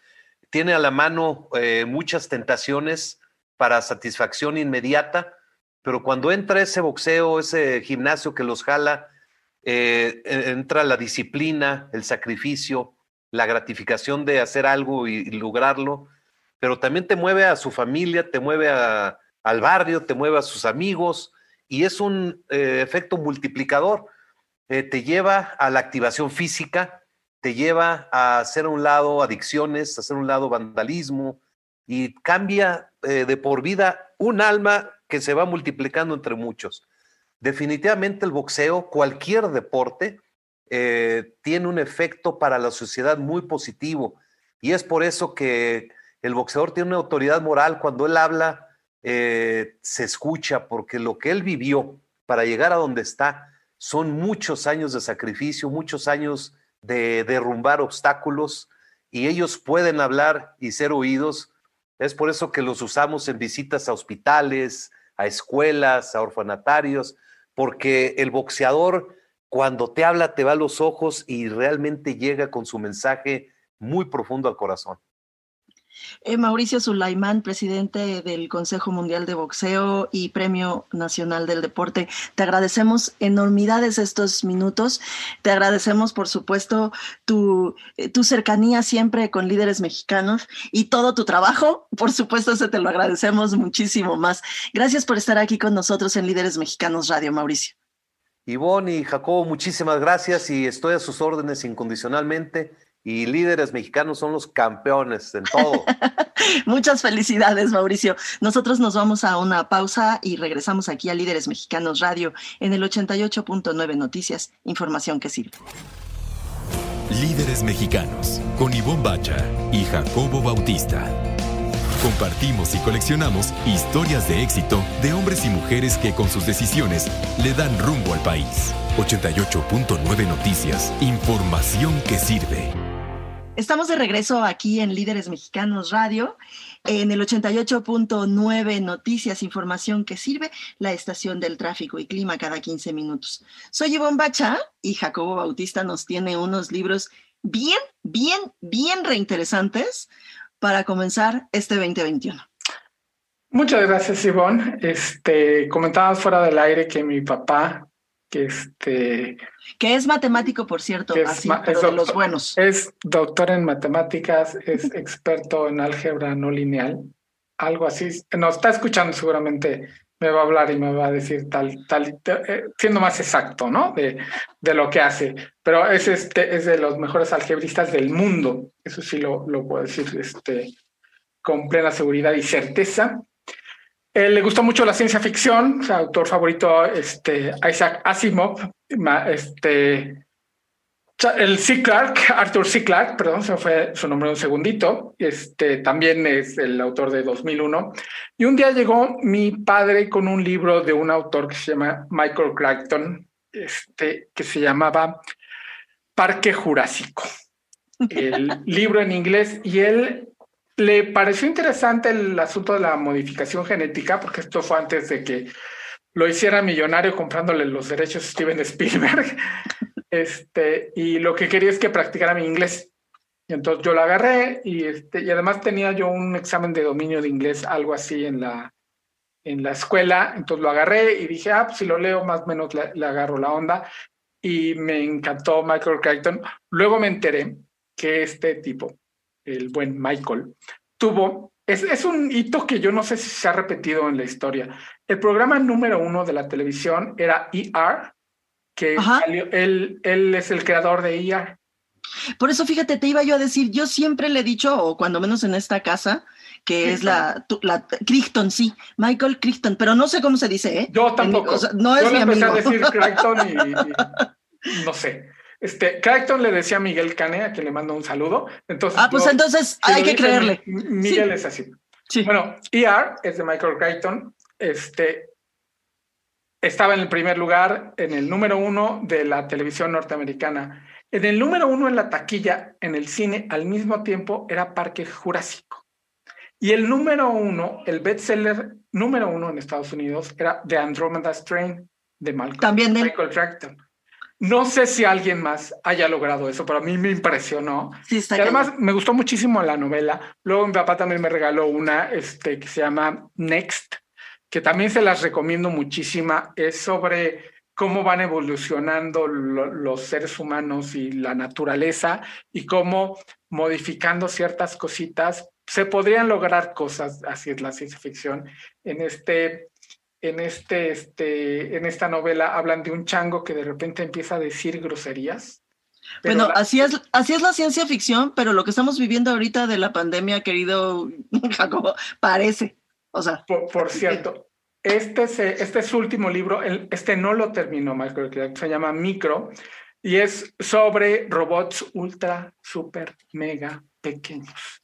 tiene a la mano eh, muchas tentaciones para satisfacción inmediata, pero cuando entra ese boxeo, ese gimnasio que los jala, eh, entra la disciplina, el sacrificio, la gratificación de hacer algo y, lograrlo, pero también te mueve a su familia, te mueve al barrio, te mueve a sus amigos y es un eh, efecto multiplicador. Eh, te lleva a la activación física, te lleva a hacer a un lado adicciones, a hacer a un lado vandalismo y cambia de por vida un alma que se va multiplicando entre muchos definitivamente el boxeo, cualquier deporte, eh, tiene un efecto para la sociedad muy positivo. Y es por eso que el boxeador tiene una autoridad moral. Cuando él habla, eh, se escucha, porque lo que él vivió para llegar a donde está son muchos años de sacrificio, muchos años de derrumbar obstáculos, y ellos pueden hablar y ser oídos. Es por eso que los usamos en visitas a hospitales, a escuelas, a orfanatarios, porque el boxeador cuando te habla te va a los ojos y realmente llega con su mensaje muy profundo al corazón. Eh, Mauricio Sulaimán, presidente del Consejo Mundial de Boxeo y Premio Nacional del Deporte, te agradecemos enormidades estos minutos. Te agradecemos, por supuesto, tu, eh, tu cercanía siempre con líderes mexicanos y todo tu trabajo. Por supuesto, se te lo agradecemos muchísimo más. Gracias por estar aquí con nosotros en Líderes Mexicanos Radio, Mauricio. Ivonne y Jacobo, muchísimas gracias y estoy a sus órdenes incondicionalmente y líderes mexicanos son los campeones en todo. Muchas felicidades, Mauricio. Nosotros nos vamos a una pausa y regresamos aquí a Líderes Mexicanos Radio en el 88.9 Noticias, información que sirve. Líderes Mexicanos con Ivonne Bacha y Jacobo Bautista. Compartimos y coleccionamos historias de éxito de hombres y mujeres que con sus decisiones le dan rumbo al país. 88.9 Noticias, información que sirve. Estamos de regreso aquí en Líderes Mexicanos Radio, en el 88.9 Noticias, información que sirve, la estación del tráfico y clima cada 15 minutos. Soy Ivonne Bacha y Jacobo Bautista nos tiene unos libros bien, bien, bien reinteresantes para comenzar este 2021. Muchas gracias, Ivonne. Este, comentabas fuera del aire que mi papá que este que es matemático por cierto así, pero de los buenos. es doctor en matemáticas es experto en álgebra no lineal algo así. Nos está escuchando seguramente me va a hablar y me va a decir tal tal eh, siendo más exacto no de, de lo que hace. Pero es este es de los mejores algebristas del mundo. Eso sí lo, lo puedo decir este con plena seguridad y certeza le gustó mucho la ciencia ficción, su autor favorito, este, Isaac Asimov, este, el C. Clarke, Arthur C. Clarke, perdón, se fue su nombre un segundito, este, también es el autor de 2001. Y un día llegó mi padre con un libro de un autor que se llama Michael Crichton, este, que se llamaba Parque Jurásico. El libro en inglés y él le pareció interesante el asunto de la modificación genética, porque esto fue antes de que lo hiciera millonario comprándole los derechos a Steven Spielberg. Este, y lo que quería es que practicara mi inglés. Y entonces yo lo agarré y, este, y además tenía yo un examen de dominio de inglés, algo así en la, en la escuela. Entonces lo agarré y dije, ah, pues si lo leo más o menos le, le agarro la onda. Y me encantó Michael Crichton. Luego me enteré que este tipo, el buen Michael, tuvo, es, es, un hito que yo no sé si se ha repetido en la historia. El programa número uno de la televisión era ER, que salió, él, él es el creador de ER. Por eso, fíjate, te iba yo a decir, yo siempre le he dicho, o cuando menos en esta casa, que Crichton. es la, la Crichton, sí, Michael Crichton, pero no sé cómo se dice, ¿eh? Yo tampoco. En, o sea, no es mi empecé amigo. a decir Crichton y, y, no sé. Este, Crichton le decía a Miguel Cane, a quien le mando un saludo. Entonces, ah, pues entonces si hay que creerle. Miguel sí. es así. Sí. Bueno, ER es de Michael Crichton. Este, estaba en el primer lugar, en el número uno de la televisión norteamericana. En el número uno en la taquilla, en el cine, al mismo tiempo era Parque Jurásico. Y el número uno, el bestseller número uno en Estados Unidos, era The Andromeda Strain de Malcolm, También de Michael Crichton. No sé si alguien más haya logrado eso, pero a mí me impresionó. Sí, está y además me gustó muchísimo la novela. Luego mi papá también me regaló una este, que se llama Next, que también se las recomiendo muchísima. Es sobre cómo van evolucionando lo, los seres humanos y la naturaleza y cómo modificando ciertas cositas se podrían lograr cosas, así es la ciencia ficción, en este en, este, este, en esta novela hablan de un chango que de repente empieza a decir groserías. Bueno, la... así, es, así es la ciencia ficción, pero lo que estamos viviendo ahorita de la pandemia, querido Jacobo, parece. O sea. Por, por cierto, este es, este es su último libro, este no lo terminó Michael Clark, se llama Micro, y es sobre robots ultra, super, mega pequeños.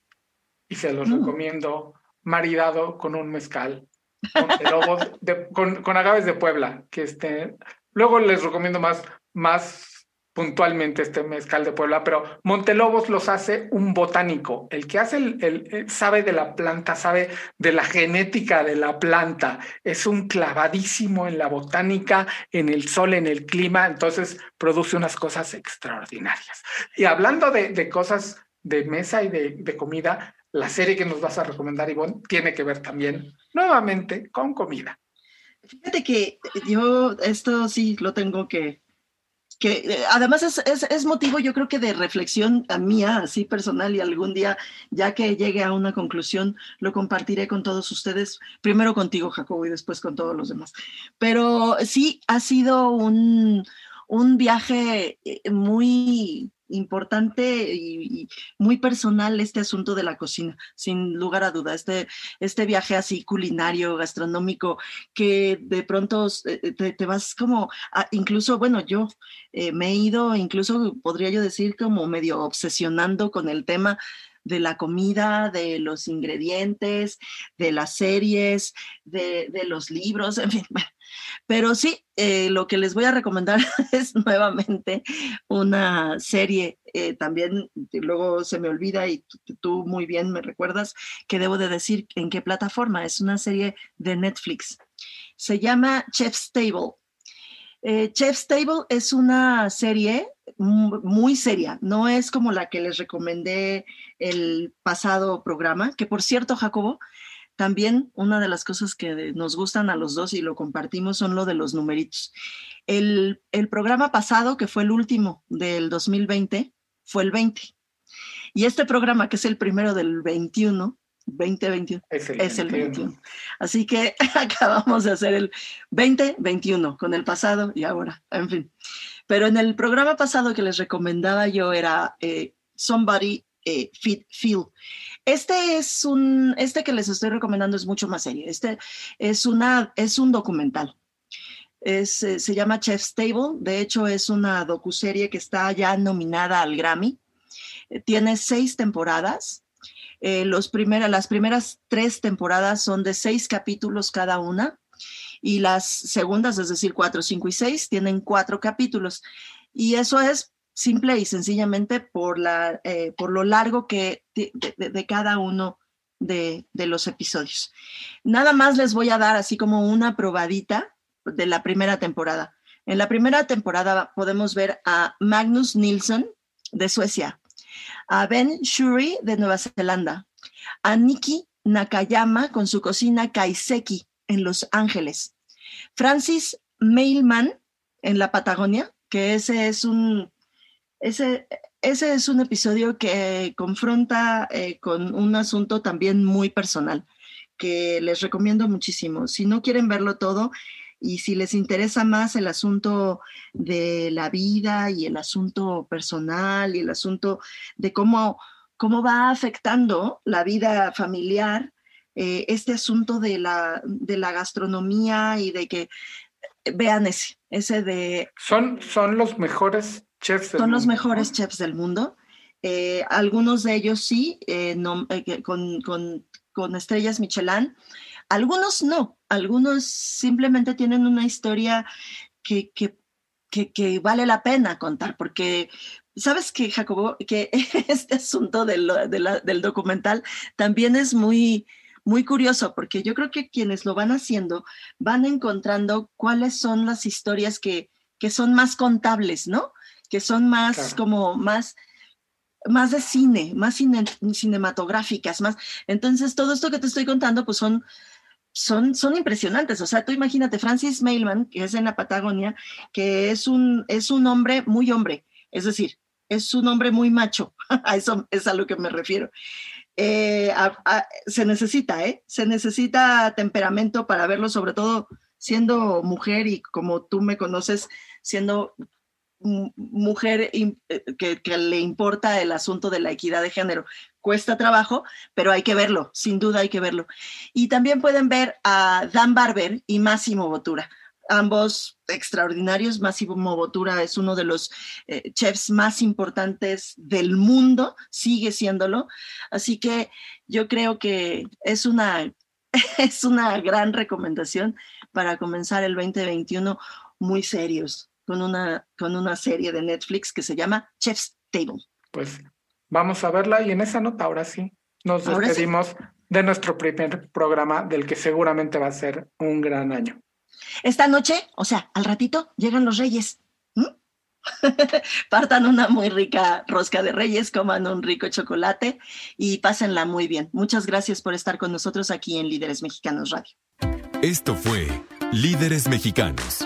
Y se los mm. recomiendo maridado con un mezcal Montelobos de, con, con, agaves de Puebla, que este, luego les recomiendo más, más puntualmente este mezcal de Puebla, pero Montelobos los hace un botánico, el que hace el, sabe de la planta, sabe de la genética de la planta, es un clavadísimo en la botánica, en el sol, en el clima, entonces produce unas cosas extraordinarias. Y hablando de, cosas de mesa y de comida, la serie que nos vas a recomendar, Ivonne, tiene que ver también nuevamente con comida. Fíjate que yo esto sí lo tengo que, que además es, es, motivo yo creo que de reflexión a mía, así personal, y algún día, ya que llegue a una conclusión, lo compartiré con todos ustedes, primero contigo, Jacobo, y después con todos los demás. Pero sí ha sido un, un viaje eh, muy importante y, muy personal este asunto de la cocina, sin lugar a duda. Este, este viaje así culinario, gastronómico, que de pronto eh, te, te vas como, incluso, bueno, yo eh, me he ido, incluso podría yo decir como medio obsesionando con el tema de la comida, de los ingredientes, de las series, de, de los libros, en fin. Pero sí, eh, lo que les voy a recomendar es nuevamente una serie, eh, también luego se me olvida y tú, muy bien me recuerdas que debo de decir en qué plataforma, es una serie de Netflix. Se llama Chef's Table. Eh, Chef's Table es una serie muy seria, no es como la que les recomendé el pasado programa, que por cierto, Jacobo, también una de las cosas que nos gustan a los dos y lo compartimos son lo de los numeritos. El, el, programa pasado, que fue el último del 2020, fue el 20. Y este programa, que es el primero del 21, 2021, es el, es el 21. Así que acabamos de hacer el 2021 con el pasado y ahora, en fin. Pero en el programa pasado que les recomendaba yo era eh, Somebody eh, Fit Feel. Este es un, este que les estoy recomendando es mucho más serio. Este es una, es un documental. Es, eh, se llama Chef's Table. De hecho, es una docuserie que está ya nominada al Grammy. Tiene seis temporadas. Eh, los las primeras tres temporadas son de seis capítulos cada una. Y las segundas, es decir, cuatro, cinco y seis, tienen cuatro capítulos. Y eso es simple y sencillamente por, la, eh, por lo largo que de, de, de, cada uno de, de los episodios. Nada más les voy a dar así como una probadita de la primera temporada. En la primera temporada podemos ver a Magnus Nilsson de Suecia, a Ben Shuri de Nueva Zelanda, a Nikki Nakayama con su cocina Kaiseki en Los Ángeles, Francis Mailman en la Patagonia, que ese es un ese, ese es un episodio que confronta eh, con un asunto también muy personal, que les recomiendo muchísimo. Si no quieren verlo todo, y si les interesa más el asunto de la vida y el asunto personal y el asunto de cómo, cómo va afectando la vida familiar, eh, este asunto de la, de la gastronomía y de que vean ese, ese de... Son, son los mejores chefs del Son los mejores chefs del mundo. Eh, algunos de ellos sí, eh, con, con, con estrellas Michelin, algunos no, algunos simplemente tienen una historia que, que, que, vale la pena contar, porque sabes que, Jacobo, que este asunto del, del documental también es muy, muy curioso, porque yo creo que quienes lo van haciendo van encontrando cuáles son las historias que, que son más contables, ¿no? Que son más como más más de cine, más cinematográficas, más. Entonces, todo esto que te estoy contando, pues son son, son impresionantes. O sea, tú imagínate, Francis Mailman, que es en la Patagonia, que es un, es un hombre muy hombre, es decir, es un hombre muy macho. a eso es a lo que me refiero. Eh, se necesita, ¿eh? Se necesita temperamento para verlo, sobre todo siendo mujer y como tú me conoces, siendo mujer eh, que, le importa el asunto de la equidad de género cuesta trabajo, pero hay que verlo, sin duda hay que verlo. Y también pueden ver a Dan Barber y Máximo Botura, ambos extraordinarios. Máximo Botura es uno de los eh, chefs más importantes del mundo, sigue siéndolo. Así que yo creo que es una, es una gran recomendación para comenzar el 2021 muy serios con una, con una serie de Netflix que se llama Chef's Table. Pues Vamos a verla y en esa nota ahora sí nos despedimos de nuestro primer programa del que seguramente va a ser un gran año. Esta noche, o sea, al ratito llegan los reyes. Partan una muy rica rosca de reyes, coman un rico chocolate y pásenla muy bien. Muchas gracias por estar con nosotros aquí en Líderes Mexicanos Radio. Esto fue Líderes Mexicanos